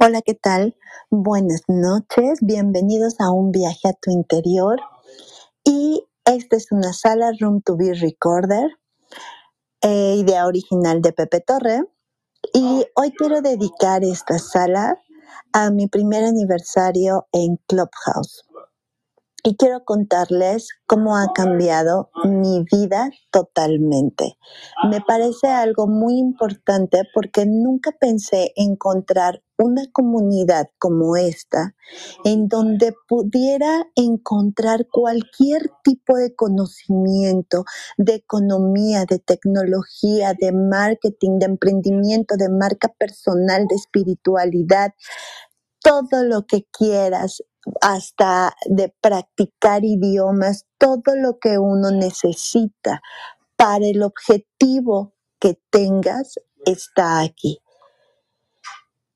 Hola, ¿qué tal? Buenas noches, bienvenidos a un viaje a tu interior. Y esta es una sala Room to Be Recorder, eh, idea original de Pepe Torre. Y hoy quiero dedicar esta sala a mi primer aniversario en Clubhouse y quiero contarles cómo ha cambiado mi vida totalmente. Me parece algo muy importante porque nunca pensé encontrar una comunidad como esta en donde pudiera encontrar cualquier tipo de conocimiento, de economía, de tecnología, de marketing, de emprendimiento, de marca personal, de espiritualidad, todo lo que quieras hasta de practicar idiomas, todo lo que uno necesita para el objetivo que tengas está aquí.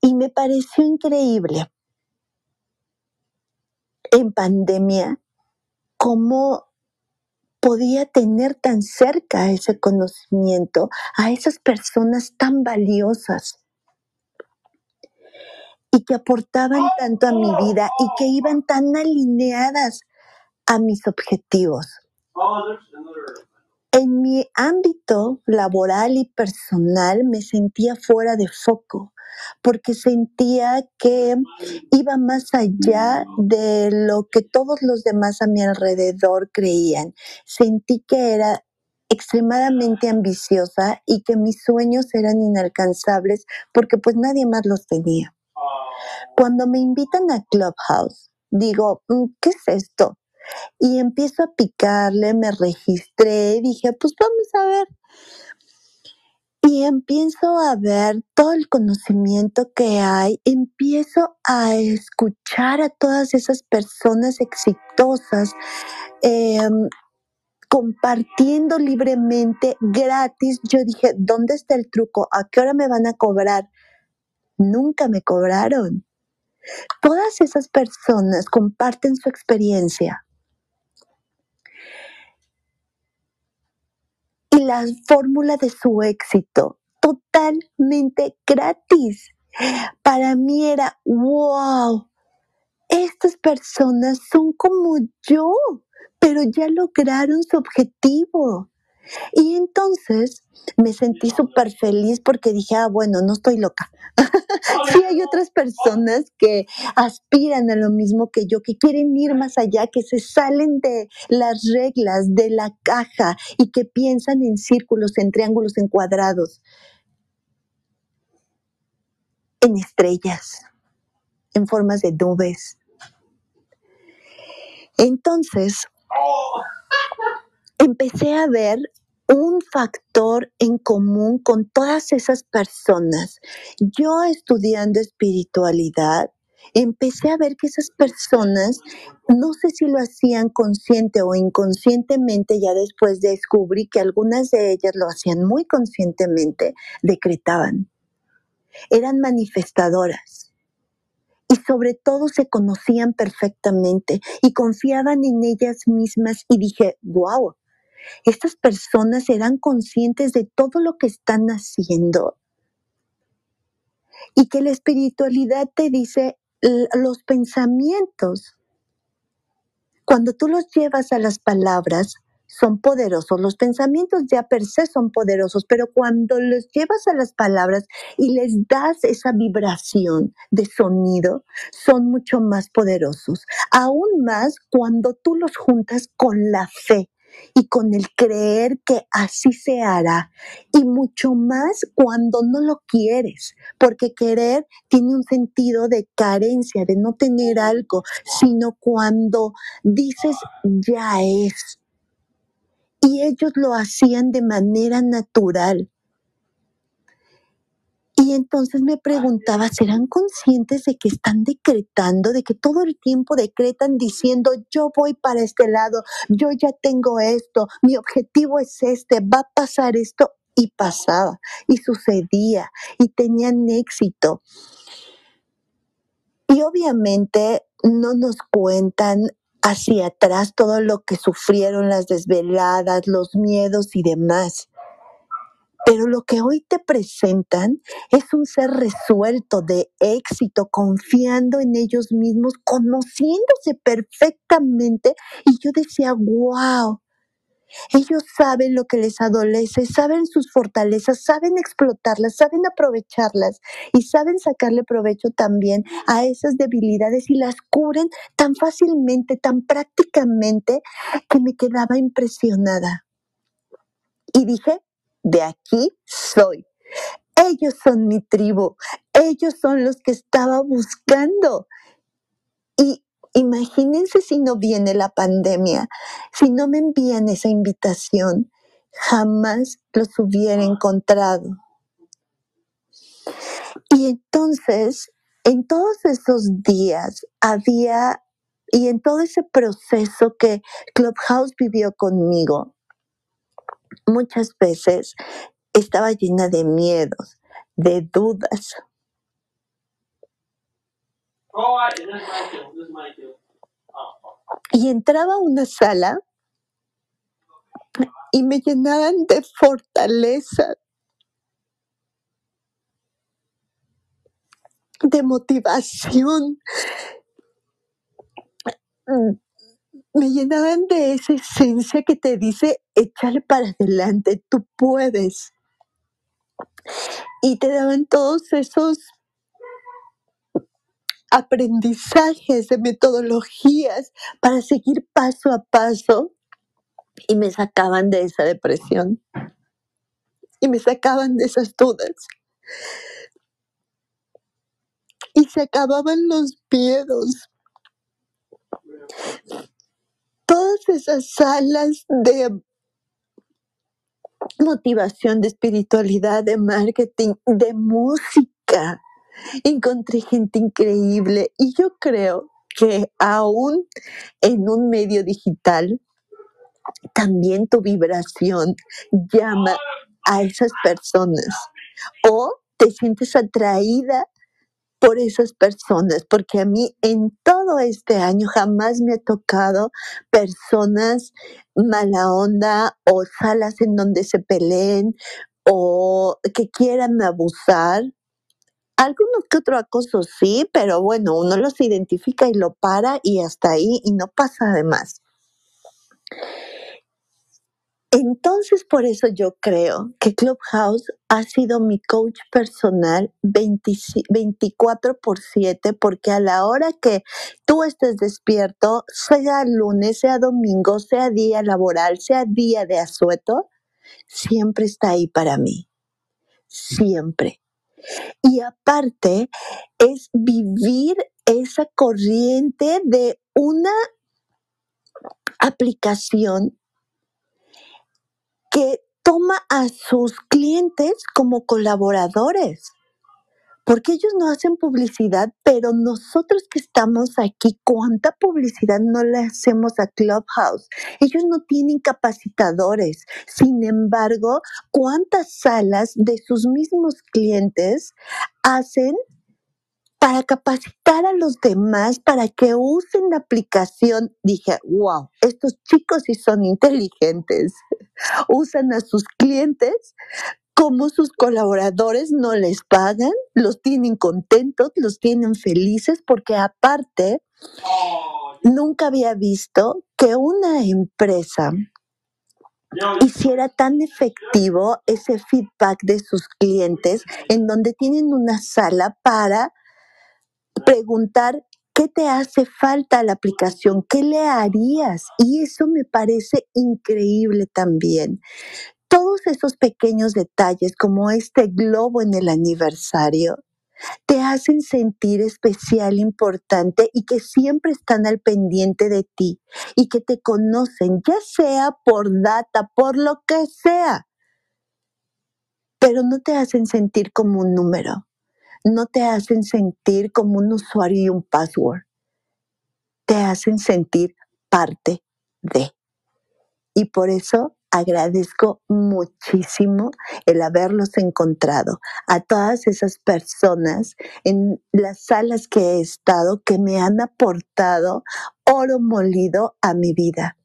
Y me pareció increíble en pandemia cómo podía tener tan cerca ese conocimiento a esas personas tan valiosas y que aportaban tanto a mi vida y que iban tan alineadas a mis objetivos. En mi ámbito laboral y personal me sentía fuera de foco porque sentía que iba más allá de lo que todos los demás a mi alrededor creían. Sentí que era extremadamente ambiciosa y que mis sueños eran inalcanzables porque pues nadie más los tenía. Cuando me invitan a Clubhouse, digo, mm, ¿qué es esto? Y empiezo a picarle, me registré, dije, pues vamos a ver. Y empiezo a ver todo el conocimiento que hay, empiezo a escuchar a todas esas personas exitosas, em, compartiendo libremente, gratis. Yo dije, ¿dónde está el truco? ¿A qué hora me van a cobrar? Nunca me cobraron. Todas esas personas comparten su experiencia. Y la fórmula de su éxito, totalmente gratis. Para mí era, wow, estas personas son como yo, pero ya lograron su objetivo. Y entonces me sentí súper feliz porque dije, ah, bueno, no estoy loca. sí hay otras personas que aspiran a lo mismo que yo, que quieren ir más allá, que se salen de las reglas, de la caja y que piensan en círculos, en triángulos, en cuadrados, en estrellas, en formas de nubes. Entonces, empecé a ver un factor en común con todas esas personas. Yo estudiando espiritualidad, empecé a ver que esas personas, no sé si lo hacían consciente o inconscientemente, ya después descubrí que algunas de ellas lo hacían muy conscientemente, decretaban. Eran manifestadoras. Y sobre todo se conocían perfectamente y confiaban en ellas mismas y dije, wow, estas personas eran conscientes de todo lo que están haciendo y que la espiritualidad te dice los pensamientos. Cuando tú los llevas a las palabras, son poderosos. Los pensamientos ya per se son poderosos, pero cuando los llevas a las palabras y les das esa vibración de sonido, son mucho más poderosos. Aún más cuando tú los juntas con la fe y con el creer que así se hará. Y mucho más cuando no lo quieres, porque querer tiene un sentido de carencia, de no tener algo, sino cuando dices ya es. Y ellos lo hacían de manera natural. Y entonces me preguntaba, ¿serán conscientes de que están decretando, de que todo el tiempo decretan diciendo, yo voy para este lado, yo ya tengo esto, mi objetivo es este, va a pasar esto? Y pasaba, y sucedía, y tenían éxito. Y obviamente no nos cuentan hacia atrás todo lo que sufrieron las desveladas, los miedos y demás. Pero lo que hoy te presentan es un ser resuelto, de éxito, confiando en ellos mismos, conociéndose perfectamente. Y yo decía, wow, ellos saben lo que les adolece, saben sus fortalezas, saben explotarlas, saben aprovecharlas y saben sacarle provecho también a esas debilidades y las cubren tan fácilmente, tan prácticamente que me quedaba impresionada. Y dije, de aquí soy. Ellos son mi tribu, ellos son los que estaba buscando. Y Imagínense si no viene la pandemia, si no me envían esa invitación, jamás los hubiera encontrado. Y entonces, en todos esos días había, y en todo ese proceso que Clubhouse vivió conmigo, muchas veces estaba llena de miedos, de dudas, y entraba a una sala y me llenaban de fortaleza, de motivación. Me llenaban de esa esencia que te dice, échale para adelante, tú puedes. Y te daban todos esos aprendizajes, de metodologías para seguir paso a paso y me sacaban de esa depresión y me sacaban de esas dudas. Y se acababan los miedos. Esas salas de motivación, de espiritualidad, de marketing, de música, encontré gente increíble y yo creo que aún en un medio digital, también tu vibración llama a esas personas o te sientes atraída por esas personas, porque a mí en todo este año jamás me ha tocado personas mala onda o salas en donde se peleen o que quieran abusar algunos que otro acoso sí, pero bueno, uno los identifica y lo para y hasta ahí y no pasa de más. Entonces, por eso yo creo que Clubhouse ha sido mi coach personal 24 por 7, porque a la hora que tú estés despierto, sea lunes, sea domingo, sea día laboral, sea día de asueto, siempre está ahí para mí. Siempre. Y aparte es vivir esa corriente de una aplicación que toma a sus clientes como colaboradores porque ellos no hacen publicidad, pero nosotros que estamos aquí, ¿cuánta publicidad no le hacemos a Clubhouse? Ellos no tienen capacitadores. Sin embargo, ¿cuántas salas de sus mismos clientes hacen para capacitar a los demás para que usen la aplicación? Dije, wow, estos chicos sí son inteligentes. Usan a sus clientes como sus colaboradores no les pagan, los tienen contentos, los tienen felices, porque aparte, nunca había visto que una empresa hiciera tan efectivo ese feedback de sus clientes en donde tienen una sala para preguntar qué te hace falta la aplicación, qué le harías. Y eso me parece increíble también. Todos esos pequeños detalles, como este globo en el aniversario, te hacen sentir especial, importante y que siempre están al pendiente de ti y que te conocen, ya sea por data, por lo que sea, pero no te hacen sentir como un número, no te hacen sentir como un usuario y un password, te hacen sentir parte de. Y por eso agradezco muchísimo el haberlos encontrado, a todas esas personas en las salas que he estado que me han aportado oro molido a mi vida.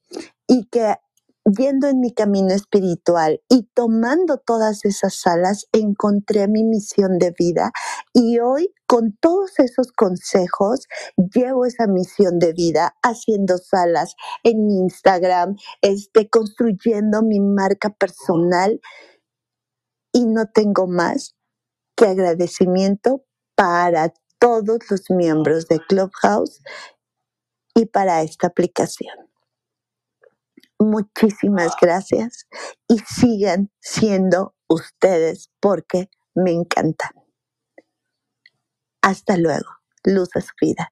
Y que yendo en mi camino espiritual y tomando todas esas salas, encontré mi misión de vida y hoy con todos esos consejos llevo esa misión de vida haciendo salas en Instagram, este, construyendo mi marca personal y no tengo más que agradecimiento para todos los miembros de Clubhouse y para esta aplicación. Muchísimas gracias y sigan siendo ustedes porque me encantan. Hasta luego. Luz a su vida.